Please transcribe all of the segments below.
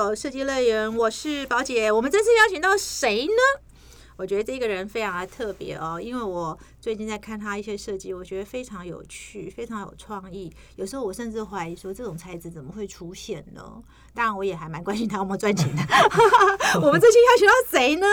有设计乐园，我是宝姐。我们这次邀请到谁呢？我觉得这个人非常的特别哦，因为我最近在看他一些设计，我觉得非常有趣，非常有创意。有时候我甚至怀疑说，这种材质怎么会出现呢？当然，我也还蛮关心他有没有赚钱的。我们这期邀请到谁呢？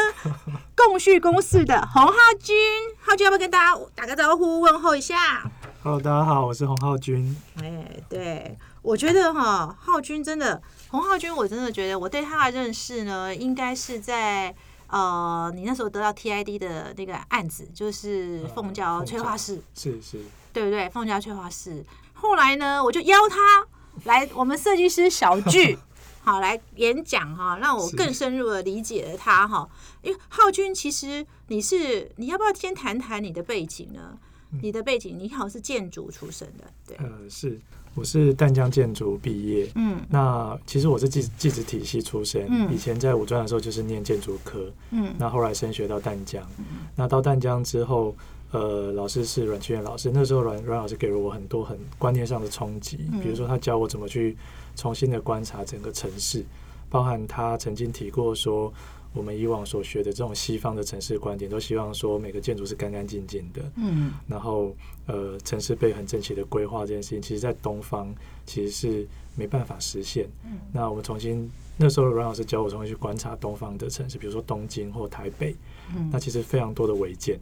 共旭公司的洪浩君，浩君要不要跟大家打个招呼，问候一下？Hello，大家好，我是洪浩君。哎，对，我觉得哈，浩君真的，洪浩君，我真的觉得我对他的认识呢，应该是在。呃，你那时候得到 TID 的那个案子，就是凤娇催化室，是是，对不对？凤娇催化室。后来呢，我就邀他来我们设计师小聚，好来演讲哈，让我更深入的理解了他哈。因为浩君，其实你是你要不要先谈谈你的背景呢？你的背景，你好像是建筑出身的，对？呃，是。我是淡江建筑毕业，嗯，那其实我是技技职体系出身，嗯，以前在五专的时候就是念建筑科，嗯，那后来升学到淡江，那到淡江之后，呃，老师是阮清源老师，那时候阮阮老师给了我很多很观念上的冲击，比如说他教我怎么去重新的观察整个城市，包含他曾经提过说。我们以往所学的这种西方的城市观点，都希望说每个建筑是干干净净的，嗯，然后呃，城市被很整齐的规划这件事情，其实在东方其实是没办法实现。嗯，那我们重新那时候阮老师教我重新去观察东方的城市，比如说东京或台北，嗯，那其实非常多的违建，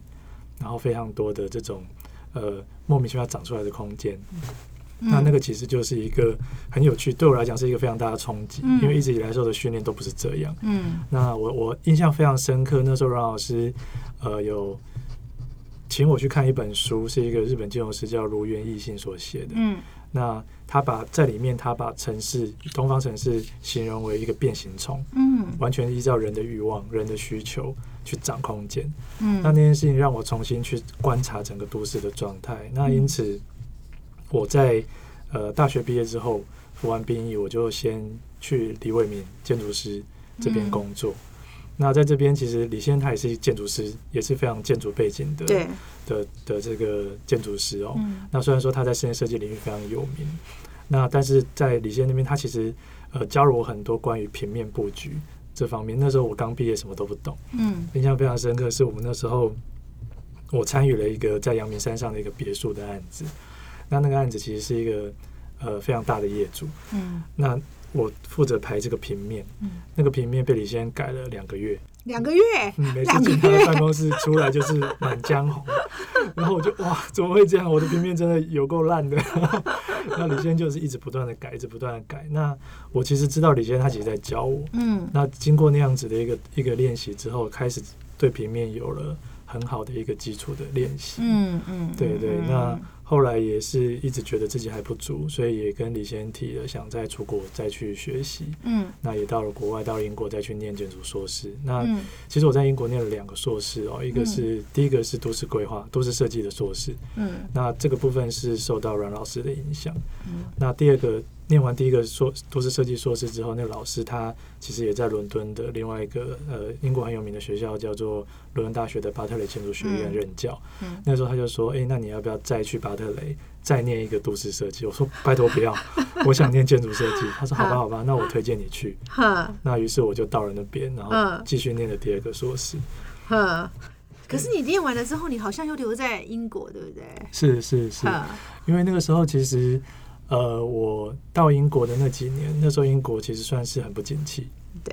然后非常多的这种呃莫名其妙长出来的空间。那那个其实就是一个很有趣，对我来讲是一个非常大的冲击，因为一直以来受的训练都不是这样。嗯，那我我印象非常深刻，那时候阮老师呃有请我去看一本书，是一个日本建筑师叫如原义信所写的。嗯，那他把在里面他把城市东方城市形容为一个变形虫，嗯，完全依照人的欲望、人的需求去掌空间。嗯，那那件事情让我重新去观察整个都市的状态。那因此。我在呃大学毕业之后服完兵役，我就先去李伟民建筑师这边工作。那在这边，其实李先他也是建筑师，也是非常建筑背景的，的的这个建筑师哦。那虽然说他在室内设计领域非常有名，那但是在李先那边，他其实呃教了我很多关于平面布局这方面。那时候我刚毕业，什么都不懂。嗯，印象非常深刻，是我们那时候我参与了一个在阳明山上的一个别墅的案子。那那个案子其实是一个呃非常大的业主，嗯，那我负责排这个平面，嗯，那个平面被李先改了两个月，两个月，嗯每次进他的办公室出来就是满江红，然后我就哇，怎么会这样？我的平面真的有够烂的。那李先就是一直不断的改，一直不断的改。那我其实知道李先他其实在教我，嗯，那经过那样子的一个一个练习之后，开始对平面有了很好的一个基础的练习，嗯嗯，对对，那。后来也是一直觉得自己还不足，所以也跟李先提了想再出国再去学习。嗯，那也到了国外，到了英国再去念建筑硕士。那其实我在英国念了两个硕士哦，一个是第一个是都市规划、都市设计的硕士。嗯，那这个部分是受到阮老师的影响。嗯，那第二个。念完第一个硕都市设计硕士之后，那个老师他其实也在伦敦的另外一个呃英国很有名的学校叫做伦敦大学的巴特雷建筑学院任教。那时候他就说：“哎，那你要不要再去巴特雷再念一个都市设计？”我说：“拜托不要，我想念建筑设计。”他说：“好吧，好吧，那我推荐你去。”那于是我就到了那边，然后继续念了第二个硕士。可是你念完了之后，你好像又留在英国，对不对？是是是，因为那个时候其实。呃，我到英国的那几年，那时候英国其实算是很不景气。对，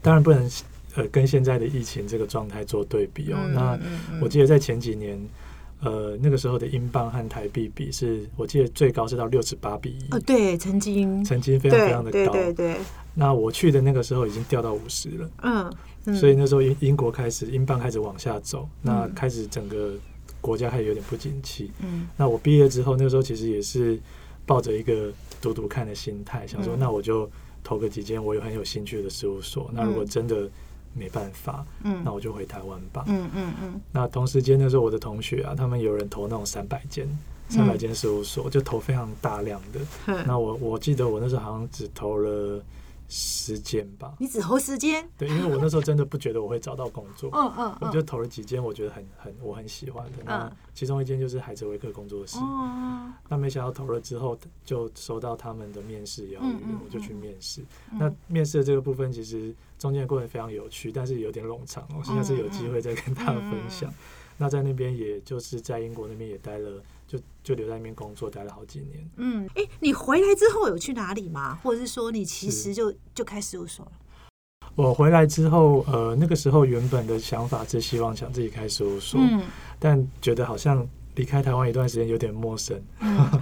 当然不能呃跟现在的疫情这个状态做对比哦。那我记得在前几年，呃，那个时候的英镑和台币比是，我记得最高是到六十八比一。哦，对，曾经曾经非常非常的高。对对。那我去的那个时候已经掉到五十了。嗯。所以那时候英英国开始英镑开始往下走，那开始整个国家开始有点不景气。嗯。那我毕业之后，那个时候其实也是。抱着一个读读看的心态，想说那我就投个几间我有很有兴趣的事务所。那如果真的没办法，嗯，那我就回台湾吧。嗯嗯嗯。那同时间那时候我的同学啊，他们有人投那种三百间、三百间事务所，就投非常大量的。那我我记得我那时候好像只投了时间吧。你只投时间？对，因为我那时候真的不觉得我会找到工作。嗯嗯。我就投了几间，我觉得很很我很喜欢的。那其中一间就是海泽维克工作室。哦。那没想到投了之后，就收到他们的面试邀约，我就去面试。那面试的这个部分，其实中间的过程非常有趣，但是有点冗长。我现在是有机会再跟大家分享。那在那边，也就是在英国那边也待了。就就留在那边工作，待了好几年。嗯，哎，你回来之后有去哪里吗？或者是说你其实就就开事务所了？我回来之后，呃，那个时候原本的想法是希望想自己开事务所，嗯，但觉得好像离开台湾一段时间有点陌生。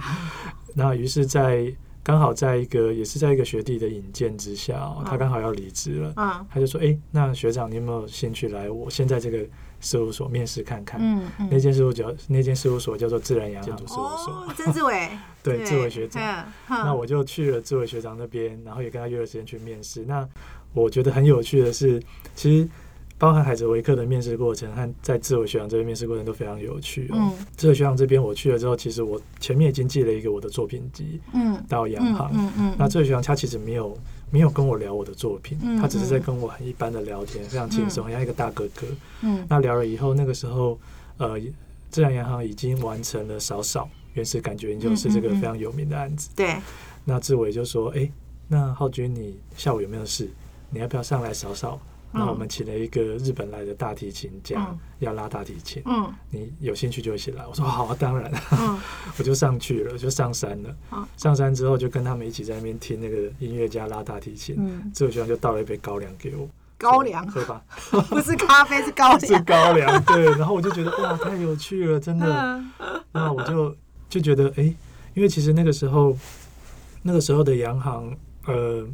那于是，在刚好在一个也是在一个学弟的引荐之下，他刚好要离职了，嗯，他就说：“哎，那学长，你有没有兴趣来我现在这个？”事务所面试看看，嗯嗯，那间事务所那间事务所叫做自然洋建筑事务所，曾志伟，对，志伟学长，那我就去了志伟学长那边，然后也跟他约了时间去面试。那我觉得很有趣的是，其实包含海泽维克的面试过程和在志伟学长这边面试过程都非常有趣。嗯，志伟学长这边我去了之后，其实我前面已经寄了一个我的作品集，嗯，到洋行，嗯嗯，那志伟学长他其实没有。没有跟我聊我的作品，他只是在跟我很一般的聊天，非常轻松，像一个大哥哥。嗯，那聊了以后，那个时候，呃，自然银行已经完成了少少原始感觉研究室这个非常有名的案子。对，那志伟就说：“哎，那浩君，你下午有没有事？你要不要上来少少？”那我们请了一个日本来的大提琴家，要拉大提琴。嗯，你有兴趣就一起来。我说好，当然。嗯，我就上去了，就上山了。上山之后就跟他们一起在那边听那个音乐家拉大提琴。嗯，这个学长就倒了一杯高粱给我。高粱，喝吧？不是咖啡，是高粱。是高粱，对。然后我就觉得哇，太有趣了，真的。那我就就觉得哎，因为其实那个时候，那个时候的洋行，呃。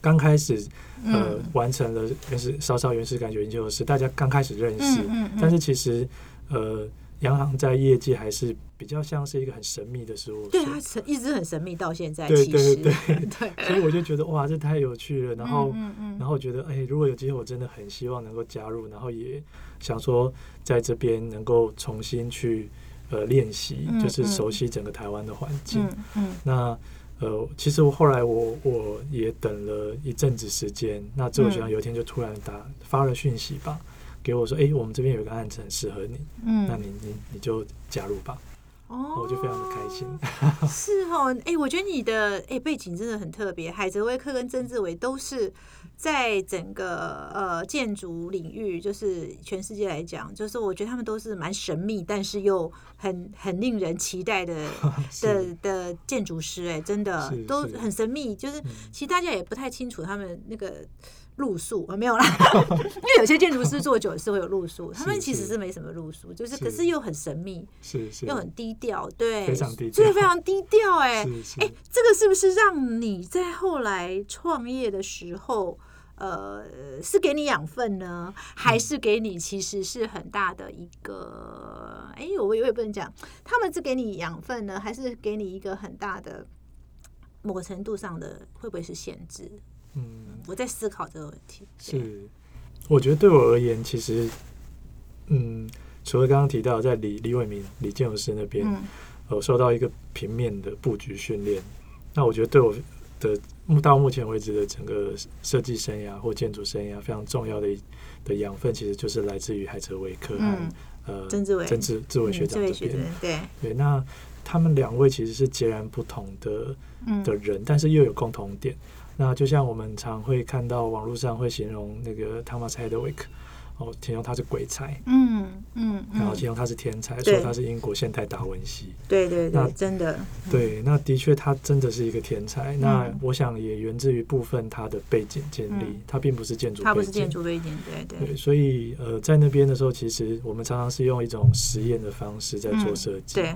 刚开始，呃，完成了原始稍稍原始感觉研究室，大家刚开始认识，但是其实，呃，洋行在业界还是比较像是一个很神秘的事物，对它一直很神秘到现在，对对对对，所以我就觉得哇，这太有趣了，然后，然后觉得哎，如果有机会，我真的很希望能够加入，然后也想说在这边能够重新去呃练习，就是熟悉整个台湾的环境，嗯，那。呃，其实我后来我我也等了一阵子时间，那这个学长有一天就突然打发了讯息吧，给我说，哎，我们这边有个案子很适合你，嗯，那你你你就加入吧，哦，我就非常的开心。是哦，哎，我觉得你的哎背景真的很特别，海泽威克跟曾志伟都是。在整个呃建筑领域，就是全世界来讲，就是我觉得他们都是蛮神秘，但是又很很令人期待的 的的建筑师，哎，真的都很神秘。就是其实大家也不太清楚他们那个路数啊，没有啦，因为有些建筑师做久是会有露宿，他们其实是没什么露宿，就是可是又很神秘，是是，又很低调，对，非常低调，对，非常低调，哎，哎，这个是不是让你在后来创业的时候？呃，是给你养分呢，还是给你其实是很大的一个？哎，我我也不能讲，他们是给你养分呢，还是给你一个很大的某个程度上的会不会是限制？嗯，我在思考这个问题。是，我觉得对我而言，其实，嗯，除了刚刚提到在李李伟民李建筑师那边，嗯呃，受到一个平面的布局训练，那我觉得对我。的目到目前为止的整个设计生涯或建筑生涯非常重要的的养分，其实就是来自于海哲维克和呃曾志伟、曾志志伟学长这边。对对，那他们两位其实是截然不同的的人，但是又有共同点。那就像我们常会看到网络上会形容那个 Thomas Heidwick。哦，形容他是鬼才，嗯嗯，然后形容他是天才，说他是英国现代达文西，对对对，真的，对，那的确他真的是一个天才。那我想也源自于部分他的背景建立，他并不是建筑，他不是建筑背景，对对。所以呃，在那边的时候，其实我们常常是用一种实验的方式在做设计。对。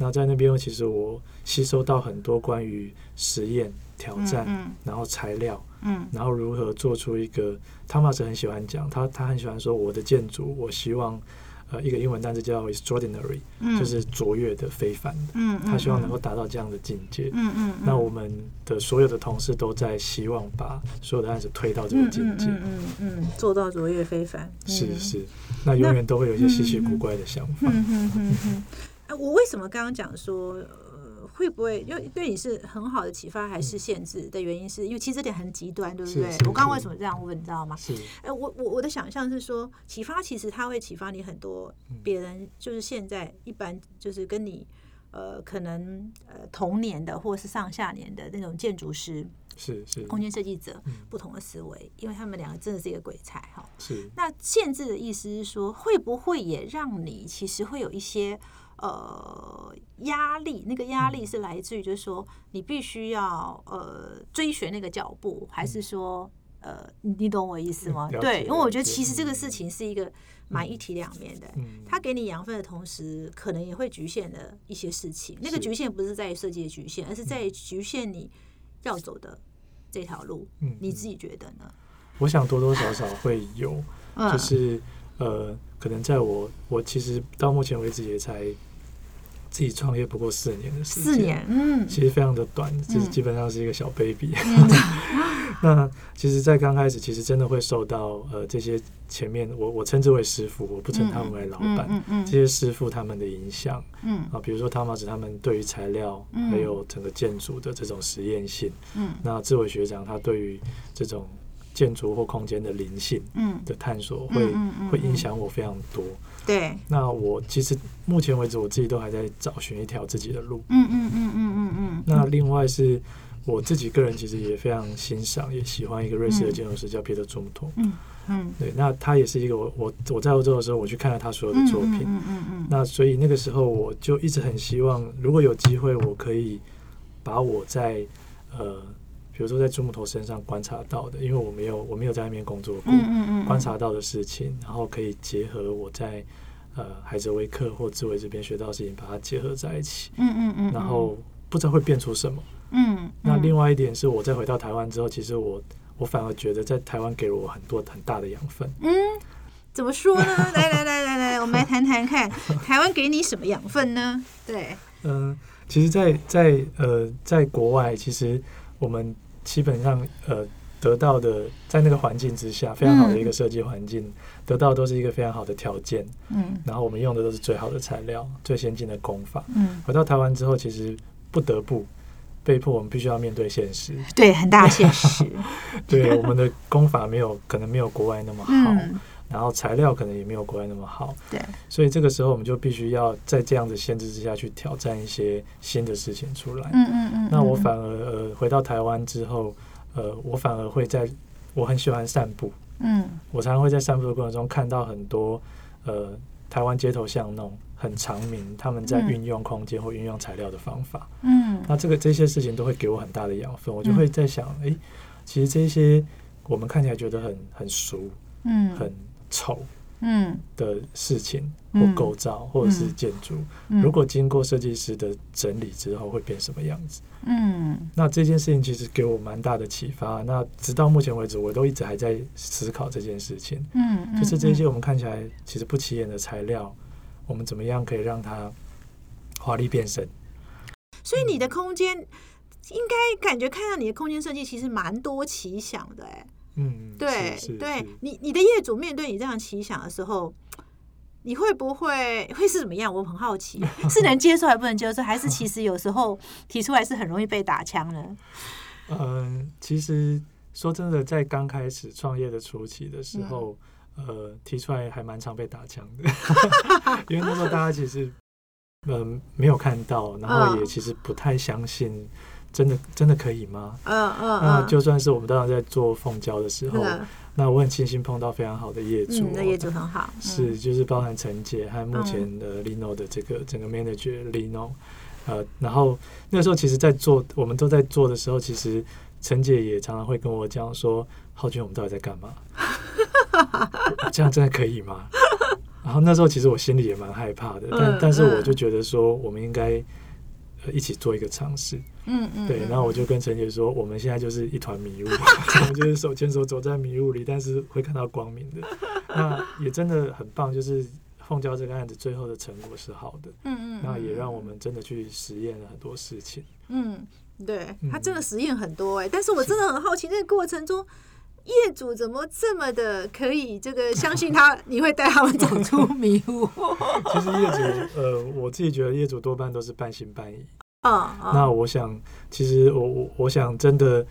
那在那边，其实我吸收到很多关于实验、挑战，然后材料。嗯，然后如何做出一个？汤马斯很喜欢讲，他他很喜欢说，我的建筑，我希望，呃，一个英文单词叫 extraordinary，就是卓越的、非凡的。嗯他希望能够达到这样的境界。嗯嗯。那我们的所有的同事都在希望把所有的案子推到这个境界。嗯嗯嗯，做到卓越非凡。是是，那永远都会有一些稀奇古怪的想法。嗯嗯嗯嗯。哎，我为什么刚刚讲说？会不会因为对你是很好的启发，还是限制的原因？是因为其实这点很极端，对不对？我刚刚为什么这样问，你知道吗？是哎，我我我的想象是说，启发其实它会启发你很多，别人就是现在一般就是跟你呃可能呃同年的或是上下年的那种建筑师。是是，空间设计者不同的思维，因为他们两个真的是一个鬼才哈。是。那限制的意思是说，会不会也让你其实会有一些呃压力？那个压力是来自于，就是说你必须要呃追寻那个脚步，还是说呃你你懂我意思吗？对，因为我觉得其实这个事情是一个蛮一体两面的。嗯。它给你养分的同时，可能也会局限了一些事情。那个局限不是在于设计的局限，而是在于局限你要走的。这条路，嗯，你自己觉得呢？我想多多少少会有，就是呃，可能在我我其实到目前为止也才自己创业不过四年的时间，四年，嗯，其实非常的短，就是基本上是一个小 baby。那其实，在刚开始，其实真的会受到呃这些前面我我称之为师傅，我不称他们为老板，嗯嗯，这些师傅他们的影响，嗯。啊，比如说汤马子他们对于材料，还有整个建筑的这种实验性，嗯，那志伟学长他对于这种建筑或空间的灵性，嗯的探索，会会影响我非常多。对，那我其实目前为止，我自己都还在找寻一条自己的路。嗯嗯嗯嗯嗯嗯。那另外是。我自己个人其实也非常欣赏，也喜欢一个瑞士的建筑师叫皮特·朱姆托。嗯嗯，对，那他也是一个我我我在欧洲的时候，我去看了他所有的作品。嗯嗯嗯。那所以那个时候我就一直很希望，如果有机会，我可以把我在呃，比如说在朱木头身上观察到的，因为我没有我没有在那边工作过，嗯嗯嗯，观察到的事情，然后可以结合我在呃海泽威克或志伟这边学到的事情，把它结合在一起。嗯嗯嗯。然后不知道会变出什么。嗯，那另外一点是我再回到台湾之后，其实我我反而觉得在台湾给了我很多很大的养分。嗯，怎么说呢？来来来来来，我们来谈谈看，台湾给你什么养分呢？对，嗯，其实，在在呃，在国外，其实我们基本上呃得到的，在那个环境之下，非常好的一个设计环境，得到都是一个非常好的条件。嗯，然后我们用的都是最好的材料，最先进的工法。嗯，回到台湾之后，其实不得不。被迫我们必须要面对现实，对，很大现实。对，我们的功法没有可能没有国外那么好，然后材料可能也没有国外那么好。对，所以这个时候我们就必须要在这样的限制之下去挑战一些新的事情出来。嗯嗯嗯。那我反而呃回到台湾之后，呃，我反而会在我很喜欢散步。嗯，我常常会在散步的过程中看到很多呃台湾街头巷弄。很长明，他们在运用空间或运用材料的方法，嗯，那这个这些事情都会给我很大的养分，我就会在想，哎，其实这些我们看起来觉得很很熟，嗯，很丑，嗯的事情或构造或者是建筑，如果经过设计师的整理之后，会变什么样子？嗯，那这件事情其实给我蛮大的启发。那直到目前为止，我都一直还在思考这件事情，嗯，就是这些我们看起来其实不起眼的材料。我们怎么样可以让它华丽变身？所以你的空间应该感觉看到你的空间设计其实蛮多奇想的，哎，嗯，对，对你你的业主面对你这样奇想的时候，你会不会会是怎么样？我很好奇，是能接受还不能接受，还是其实有时候提出来是很容易被打枪呢？嗯，其实说真的，在刚开始创业的初期的时候。呃，提出来还蛮常被打枪的，因为那时候大家其实嗯没有看到，然后也其实不太相信，真的真的可以吗？嗯嗯那就算是我们当时在做凤胶的时候，那我很庆幸碰到非常好的业主，那业主很好，是就是包含陈姐和目前的 Lino 的这个整个 manager Lino，呃，然后那时候其实，在做我们都在做的时候，其实陈姐也常常会跟我讲说，浩君，我们到底在干嘛？这样真的可以吗？然后那时候其实我心里也蛮害怕的，但但是我就觉得说，我们应该一起做一个尝试。嗯嗯，对。然后我就跟陈姐说，我们现在就是一团迷雾，我们就是手牵手走在迷雾里，但是会看到光明的。那也真的很棒，就是凤娇这个案子最后的成果是好的。嗯嗯，那也让我们真的去实验了很多事情。嗯，对他真的实验很多哎，但是我真的很好奇，那个过程中。业主怎么这么的可以这个相信他？你会带他们走出迷雾？其实业主，呃，我自己觉得业主多半都是半信半疑。嗯，那我想，其实我我我想真的，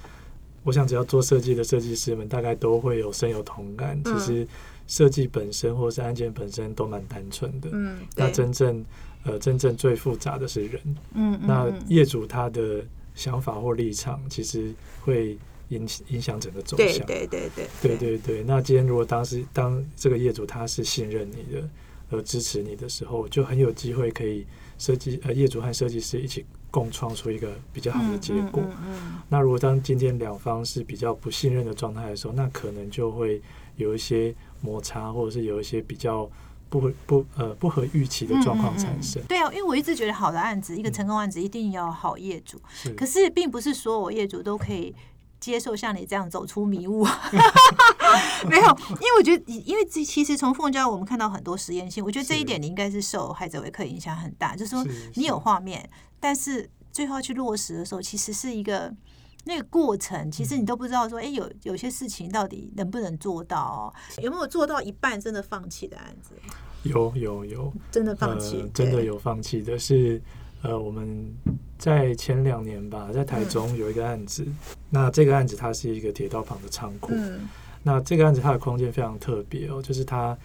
我想只要做设计的设计师们，大概都会有深有同感。其实设计本身或是案件本身都蛮单纯的。嗯，那真正呃真正最复杂的是人。嗯，那业主他的想法或立场，其实会影影响整个走向。对对对对对对对。那今天如果当时当这个业主他是信任你的，而支持你的时候，就很有机会可以设计呃业主和设计师一起。共创出一个比较好的结果。那如果当今天两方是比较不信任的状态的时候，那可能就会有一些摩擦，或者是有一些比较不不呃不合预期的状况产生。对啊，因为我一直觉得好的案子，一个成功案子一定要好业主。可是并不是所有业主都可以接受像你这样走出迷雾。没有，因为我觉得，因为其实从凤娇我们看到很多实验性，我觉得这一点你应该是受海者维克影响很大，就是说你有画面。但是最后去落实的时候，其实是一个那个过程，其实你都不知道说，哎，有有些事情到底能不能做到？有没有做到一半真的放弃的案子？有有有，真的放弃，真的有放弃的是，呃，我们在前两年吧，在台中有一个案子，那这个案子它是一个铁道旁的仓库，那这个案子它的空间非常特别哦，就是它。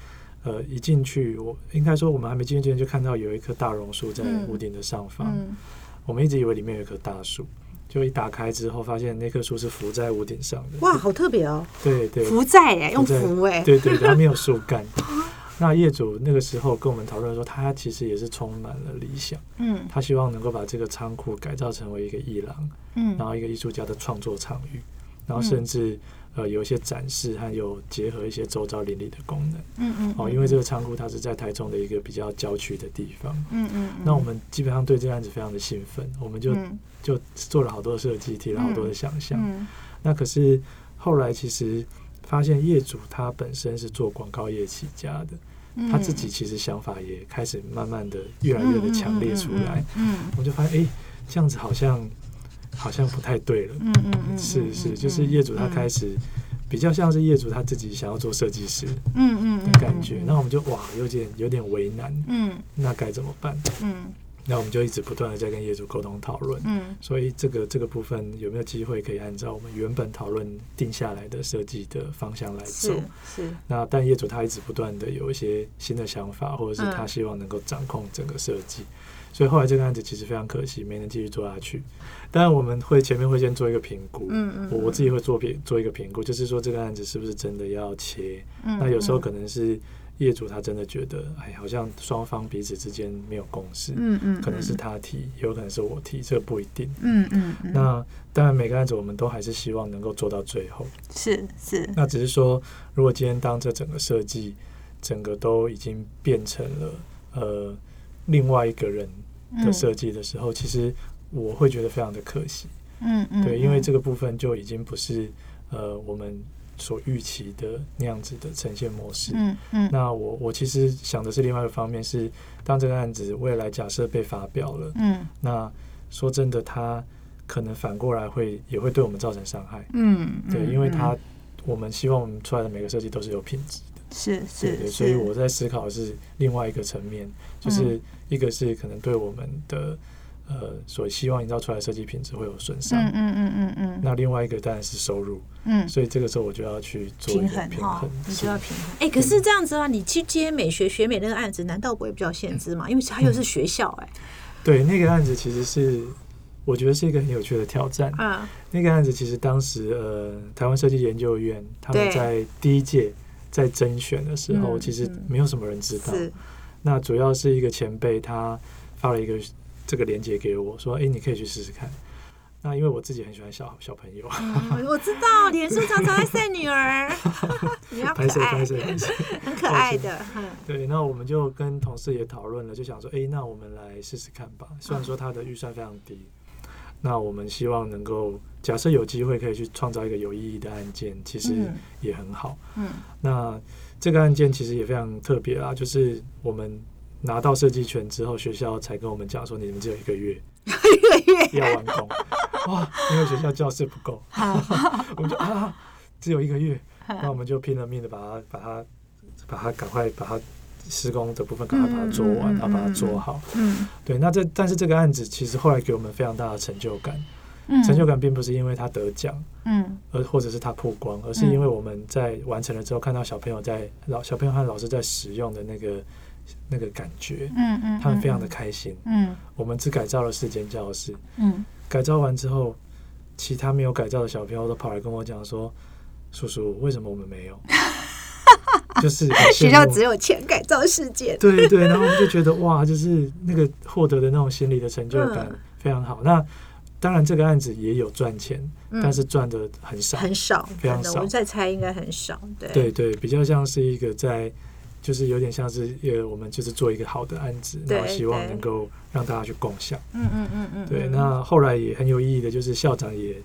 呃，一进去，我应该说，我们还没进去之前就看到有一棵大榕树在屋顶的上方。我们一直以为里面有一棵大树，就一打开之后，发现那棵树是浮在屋顶上的。哇，好特别哦！对对，浮在哎，用浮哎，对对，它没有树干。那业主那个时候跟我们讨论说，他其实也是充满了理想。嗯，他希望能够把这个仓库改造成为一个艺廊，嗯，然后一个艺术家的创作场域，然后甚至。呃，有一些展示，还有结合一些周遭邻里的功能。嗯嗯。哦，因为这个仓库它是在台中的一个比较郊区的地方。嗯嗯。那我们基本上对这个案子非常的兴奋，我们就就做了好多设计，提了好多的想象。嗯。那可是后来其实发现业主他本身是做广告业起家的，他自己其实想法也开始慢慢的越来越的强烈出来。嗯。我就发现，哎，这样子好像。好像不太对了，嗯嗯嗯，是是，就是业主他开始比较像是业主他自己想要做设计师，嗯嗯的感觉，那我们就哇有点有点为难，嗯，那该怎么办？嗯，那我们就一直不断的在跟业主沟通讨论，嗯，所以这个这个部分有没有机会可以按照我们原本讨论定下来的设计的方向来做？是，那但业主他一直不断的有一些新的想法，或者是他希望能够掌控整个设计。所以后来这个案子其实非常可惜，没能继续做下去。当然我们会前面会先做一个评估，嗯嗯，我我自己会做评做一个评估，就是说这个案子是不是真的要切？嗯，那有时候可能是业主他真的觉得，哎，好像双方彼此之间没有共识，嗯嗯，可能是他提，有可能是我提，这个不一定，嗯嗯。那当然每个案子我们都还是希望能够做到最后，是是。那只是说，如果今天当这整个设计整个都已经变成了呃另外一个人。的设计的时候，其实我会觉得非常的可惜，嗯嗯，对，因为这个部分就已经不是呃我们所预期的那样子的呈现模式，嗯嗯，那我我其实想的是另外一个方面，是当这个案子未来假设被发表了，嗯，那说真的，它可能反过来会也会对我们造成伤害，嗯，对，因为它我们希望我们出来的每个设计都是有品质的。是是，所以我在思考的是另外一个层面，就是一个是可能对我们的呃所希望营造出来的设计品质会有损伤，嗯嗯嗯嗯嗯。那另外一个当然是收入，嗯，所以这个时候我就要去做平衡，平衡，你就要平衡。哎，可是这样子的话，你去接美学学美那个案子，难道不会比较限制吗？因为它又是学校，哎，对，那个案子其实是我觉得是一个很有趣的挑战。嗯，那个案子其实当时呃，台湾设计研究院他们在第一届。在甄选的时候，其实没有什么人知道。那主要是一个前辈，他发了一个这个链接给我，说：“哎，你可以去试试看。”那因为我自己很喜欢小小朋友，我知道脸书常常在晒女儿，你要拍谁拍谁，很可爱的。对，那我们就跟同事也讨论了，就想说：“哎，那我们来试试看吧。”虽然说他的预算非常低。那我们希望能够假设有机会可以去创造一个有意义的案件，其实也很好。嗯，那这个案件其实也非常特别啊，就是我们拿到设计权之后，学校才跟我们讲说，你们只有一个月，一个月。要完工。哇，因为学校教室不够，我们就啊，只有一个月，那我们就拼了命的把它把它把它赶快把它施工的部分赶快把它做完，然后把它做好。嗯，对。那这但是这个案子其实后来给我们非常大的成就感。成就感并不是因为他得奖，嗯，而或者是他曝光，而是因为我们在完成了之后，看到小朋友在老小朋友和老师在使用的那个那个感觉，嗯嗯，他们非常的开心。嗯，我们只改造了四间教室，嗯，改造完之后，其他没有改造的小朋友都跑来跟我讲说：“叔叔，为什么我们没有？” 就是学校只有钱改造世界，对对。然后我们就觉得哇，就是那个获得的那种心理的成就感非常好。那当然，这个案子也有赚钱，但是赚的很少，很少，非常少。我在猜，应该很少。对，对，对，比较像是一个在，就是有点像是呃，我们就是做一个好的案子，然后希望能够让大家去共享。嗯嗯嗯嗯。对，那后来也很有意义的，就是校长也。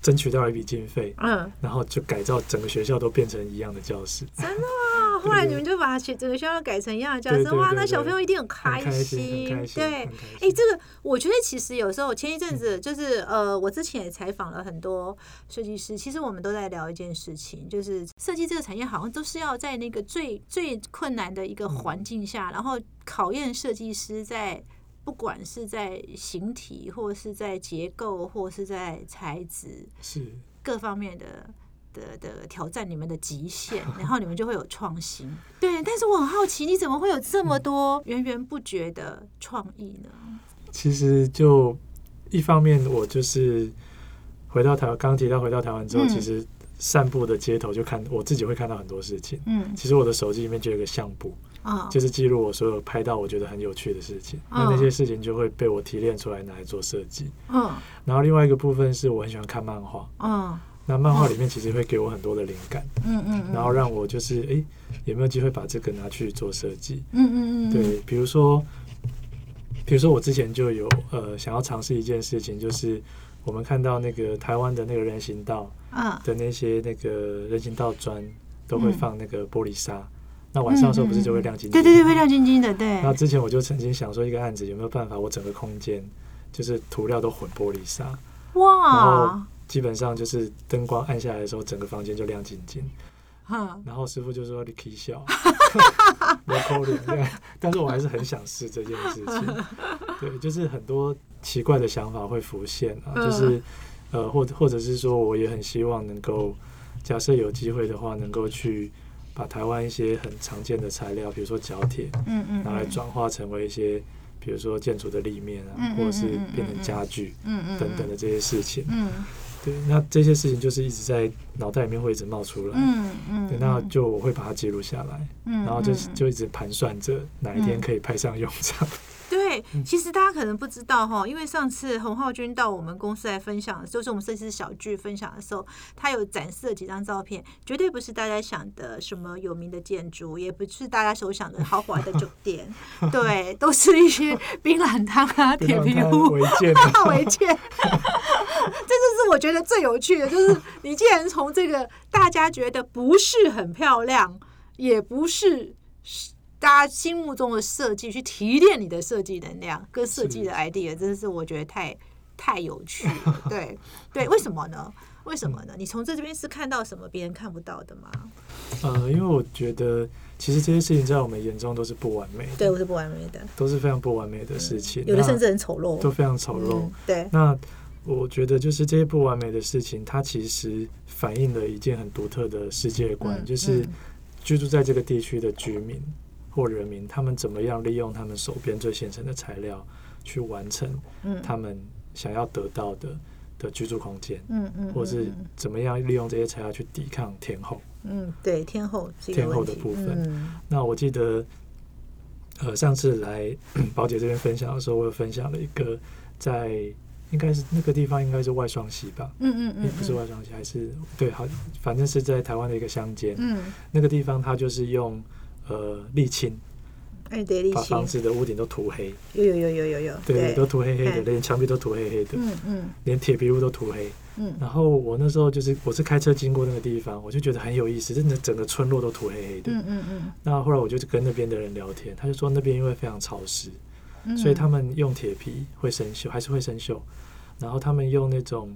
争取到一笔经费，嗯，然后就改造整个学校都变成一样的教室。真的啊！后来你们就把学整个学校改成一样的教室，哇，那小朋友一定很开心。对，哎，这个我觉得其实有时候前一阵子就是呃，我之前也采访了很多设计师，其实我们都在聊一件事情，就是设计这个产业好像都是要在那个最最困难的一个环境下，然后考验设计师在。不管是在形体，或是在结构，或是在材质，是各方面的的的挑战，你们的极限，然后你们就会有创新。对，但是我很好奇，你怎么会有这么多源源不绝的创意呢？其实就一方面，我就是回到台湾，刚刚提到回到台湾之后，其实散步的街头就看我自己会看到很多事情。嗯，其实我的手机里面就有个相簿。就是记录我所有拍到我觉得很有趣的事情，那那些事情就会被我提炼出来拿来做设计。嗯，然后另外一个部分是我很喜欢看漫画。嗯，那漫画里面其实会给我很多的灵感。嗯嗯，然后让我就是哎，有没有机会把这个拿去做设计？嗯嗯嗯，对，比如说，比如说我之前就有呃想要尝试一件事情，就是我们看到那个台湾的那个人行道的那些那个人行道砖都会放那个玻璃沙。那晚上的时候不是就会亮晶晶？对对对，会亮晶晶的。对。然后之前我就曾经想说一个案子，有没有办法我整个空间就是涂料都混玻璃砂？哇！然后基本上就是灯光暗下来的时候，整个房间就亮晶晶。哈。然后师傅就说你可以笑，没扣脸。对。但是我还是很想试这件事情。对，就是很多奇怪的想法会浮现啊，就是呃，或者或者是说，我也很希望能够，假设有机会的话，能够去。把台湾一些很常见的材料，比如说角铁，嗯嗯，拿来转化成为一些，比如说建筑的立面啊，或者是变成家具，嗯嗯，等等的这些事情，嗯，对，那这些事情就是一直在脑袋里面会一直冒出来，嗯嗯，那就我会把它记录下来，嗯，然后就就一直盘算着哪一天可以派上用场。对，其实大家可能不知道哈，因为上次洪浩君到我们公司来分享，就是我们设计师小聚分享的时候，他有展示了几张照片，绝对不是大家想的什么有名的建筑，也不是大家所想的豪华的酒店，对，都是一些冰冷汤啊、铁皮屋、违建、违建。这就是我觉得最有趣的，就是你既然从这个大家觉得不是很漂亮，也不是。大家心目中的设计，去提炼你的设计能量跟设计的 idea，真的是我觉得太太有趣了。对对，为什么呢？为什么呢？你从这这边是看到什么别人看不到的吗？呃，因为我觉得其实这些事情在我们眼中都是不完美的，对，我是不完美的，都是非常不完美的事情，有的甚至很丑陋，都非常丑陋。对，那我觉得就是这些不完美的事情，它其实反映了一件很独特的世界观，就是居住在这个地区的居民。或人民，他们怎么样利用他们手边最现成的材料，去完成他们想要得到的的居住空间？嗯嗯，或是怎么样利用这些材料去抵抗天后？嗯，对，天后天后的部分。那我记得，呃，上次来 宝姐这边分享的时候，我有分享了一个在应该是那个地方，应该是外双溪吧？嗯嗯嗯，不是外双溪，还是对，好，反正是在台湾的一个乡间。嗯，那个地方它就是用。呃，沥青，哎，对，把房子的屋顶都涂黑，有有有有有。有，对，都涂黑黑的，连墙壁都涂黑黑的，嗯嗯，连铁皮屋都涂黑，嗯。然后我那时候就是，我是开车经过那个地方，我就觉得很有意思，真的整个村落都涂黑黑的，嗯嗯嗯。那后来我就跟那边的人聊天，他就说那边因为非常潮湿，所以他们用铁皮会生锈，还是会生锈。然后他们用那种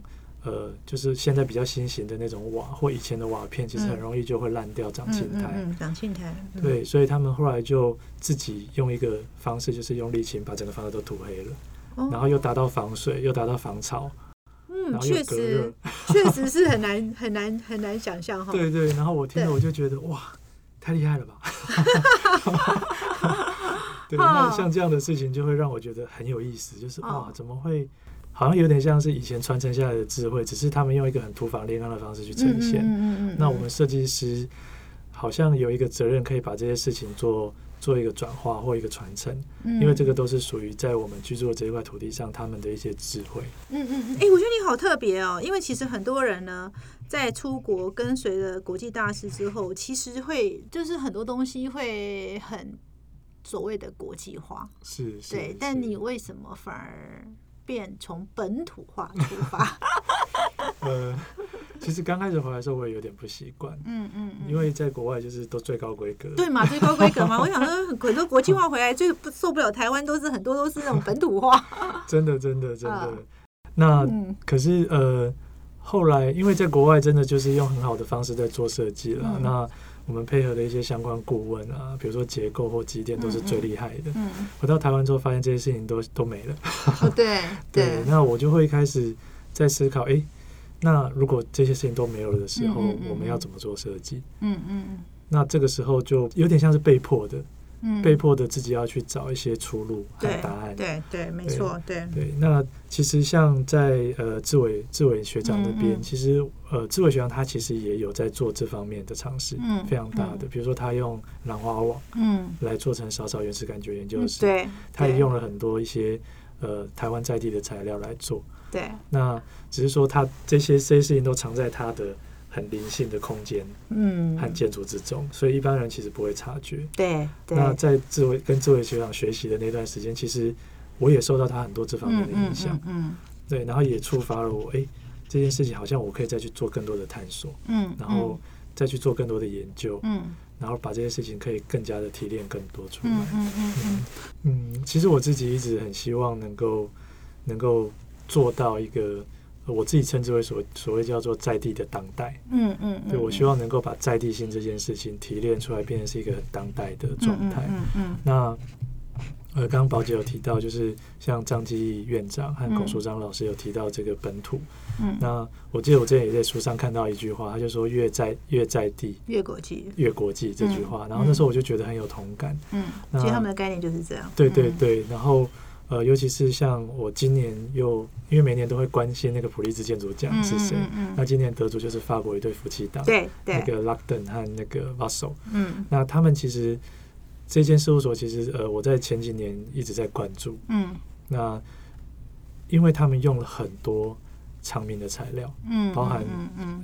呃，就是现在比较新型的那种瓦或以前的瓦片，其实很容易就会烂掉、长青苔。嗯长青苔。对，所以他们后来就自己用一个方式，就是用沥青把整个房子都涂黑了，然后又达到防水，又达到防潮。嗯，确实，确实是很难很难很难想象哈。对对，然后我听了我就觉得哇，太厉害了吧！对，那像这样的事情就会让我觉得很有意思，就是哇，怎么会？好像有点像是以前传承下来的智慧，只是他们用一个很土法炼钢的方式去呈现。那我们设计师好像有一个责任，可以把这些事情做做一个转化或一个传承，因为这个都是属于在我们居住的这一块土地上他们的一些智慧。嗯嗯嗯。哎，我觉得你好特别哦，因为其实很多人呢，在出国跟随了国际大师之后，其实会就是很多东西会很所谓的国际化。是。对，但你为什么反而？便从本土化出 发。呃，其实刚开始回来的时候，我也有点不习惯。嗯嗯，因为在国外就是都最高规格。对嘛，最高规格嘛。我想说，很多国际化回来最不受不了台湾，都是很多都是那种本土化。真的，真的，真的。那可是呃，后来因为在国外真的就是用很好的方式在做设计了。那我们配合的一些相关顾问啊，比如说结构或机电都是最厉害的。嗯，回到台湾之后，发现这些事情都都没了。对 对，那我就会开始在思考，哎，那如果这些事情都没有了的时候，我们要怎么做设计？嗯嗯嗯。那这个时候就有点像是被迫的。被迫的自己要去找一些出路和答案。对对，没错，对对。那其实像在呃志伟志伟学长那边，其实呃志伟学长他其实也有在做这方面的尝试，嗯，非常大的。比如说他用兰花网，嗯，来做成少少原始感觉研究室。对，他也用了很多一些呃台湾在地的材料来做。对，那只是说他这些这些事情都藏在他的。很灵性的空间，嗯，和建筑之中，所以一般人其实不会察觉。对，那在智慧跟智慧学长学习的那段时间，其实我也受到他很多这方面的影响。嗯，对，然后也触发了我，哎，这件事情好像我可以再去做更多的探索，嗯，然后再去做更多的研究，嗯，然后把这些事情可以更加的提炼更多出来。嗯嗯嗯嗯，其实我自己一直很希望能够能够做到一个。我自己称之为所所谓叫做在地的当代，嗯嗯，对我希望能够把在地性这件事情提炼出来，变成是一个很当代的状态。嗯嗯，那呃，刚刚宝姐有提到，就是像张基院长和龚书章老师有提到这个本土。嗯，那我记得我之前也在书上看到一句话，他就说“越在越在地，越国际，越国际”这句话。然后那时候我就觉得很有同感。嗯，其实他们的概念就是这样。对对对，然后。呃，尤其是像我今年又因为每年都会关心那个普利兹建筑奖是谁，那今年得主就是法国一对夫妻档，对对，那个 Luckden 和那个 Vassal，嗯，那他们其实这间事务所其实呃，我在前几年一直在关注，嗯，那因为他们用了很多。长明的材料，嗯，包含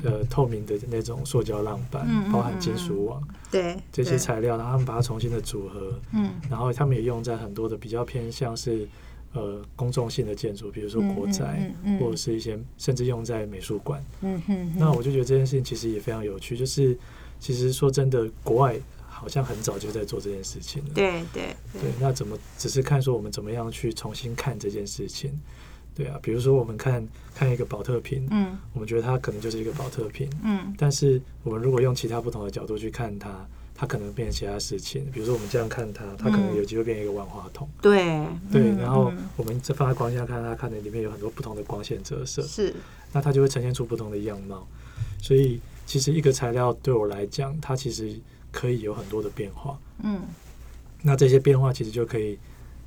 呃透明的那种塑胶浪板，包含金属网，对这些材料，然后他们把它重新的组合，嗯，然后他们也用在很多的比较偏向是呃公众性的建筑，比如说国宅，或者是一些甚至用在美术馆，嗯哼，那我就觉得这件事情其实也非常有趣，就是其实说真的，国外好像很早就在做这件事情了，对对。对，那怎么只是看说我们怎么样去重新看这件事情？对啊，比如说我们看看一个保特瓶，嗯，我们觉得它可能就是一个保特瓶，嗯，但是我们如果用其他不同的角度去看它，它可能变成其他事情。比如说我们这样看它，它可能有机会变成一个万花筒，对对。然后我们再放在光下看它，看的里面有很多不同的光线折射，是，那它就会呈现出不同的样貌。所以其实一个材料对我来讲，它其实可以有很多的变化，嗯，那这些变化其实就可以。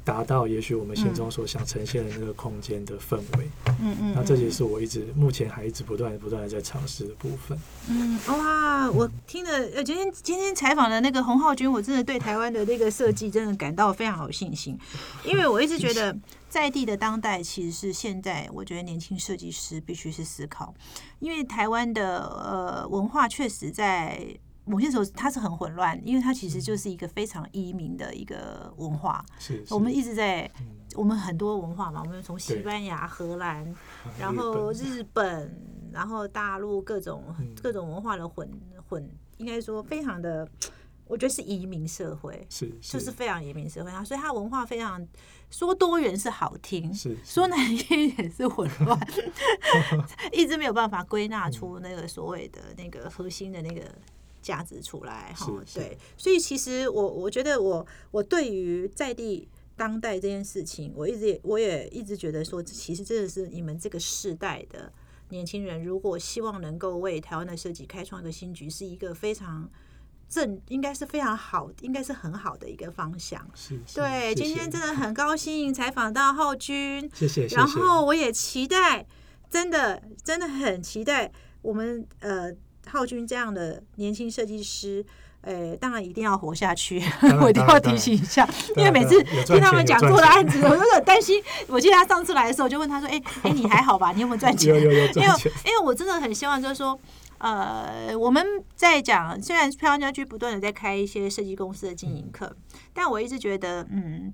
达到也许我们心中所想呈现的那个空间的氛围，嗯嗯，那这也是我一直目前还一直不断不断的在尝试的部分。嗯，哇，我听了呃今天今天采访的那个洪浩君，我真的对台湾的那个设计真的感到非常有信心，因为我一直觉得在地的当代其实是现在我觉得年轻设计师必须是思考，因为台湾的呃文化确实在。某些时候它是很混乱，因为它其实就是一个非常移民的一个文化。是，我们一直在，我们很多文化嘛，我们从西班牙、荷兰，然后日本，然后大陆各种各种文化的混混，应该说非常的。我觉得是移民社会，是就是非常移民社会啊，所以它文化非常说多元是好听，是说难听也是混乱，一直没有办法归纳出那个所谓的那个核心的那个价值出来哈。对，所以其实我我觉得我我对于在地当代这件事情，我一直也我也一直觉得说，其实真的是你们这个世代的年轻人，如果希望能够为台湾的设计开创一个新局，是一个非常。正应该是非常好，应该是很好的一个方向。是，对，今天真的很高兴采访到浩君，谢谢。然后我也期待，真的真的很期待我们呃浩君这样的年轻设计师，呃，当然一定要活下去。我一定要提醒一下，因为每次听他们讲做的案子，我有点担心。我记得他上次来的时候，就问他说：“哎哎，你还好吧？你有没有赚钱？”有有有因为因为我真的很希望，就是说。呃，我们在讲，虽然漂亮家居不断的在开一些设计公司的经营课，但我一直觉得，嗯，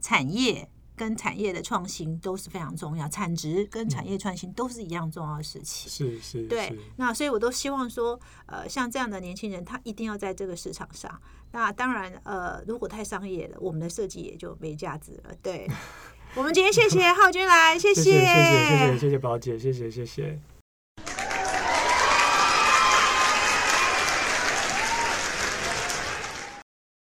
产业跟产业的创新都是非常重要，产值跟产业创新都是一样重要的事情。是是，对。那所以我都希望说，呃，像这样的年轻人，他一定要在这个市场上。那当然，呃，如果太商业了，我们的设计也就没价值了。对。我们今天谢谢浩君来，谢谢，谢谢，谢谢，谢谢宝姐，谢谢，谢谢。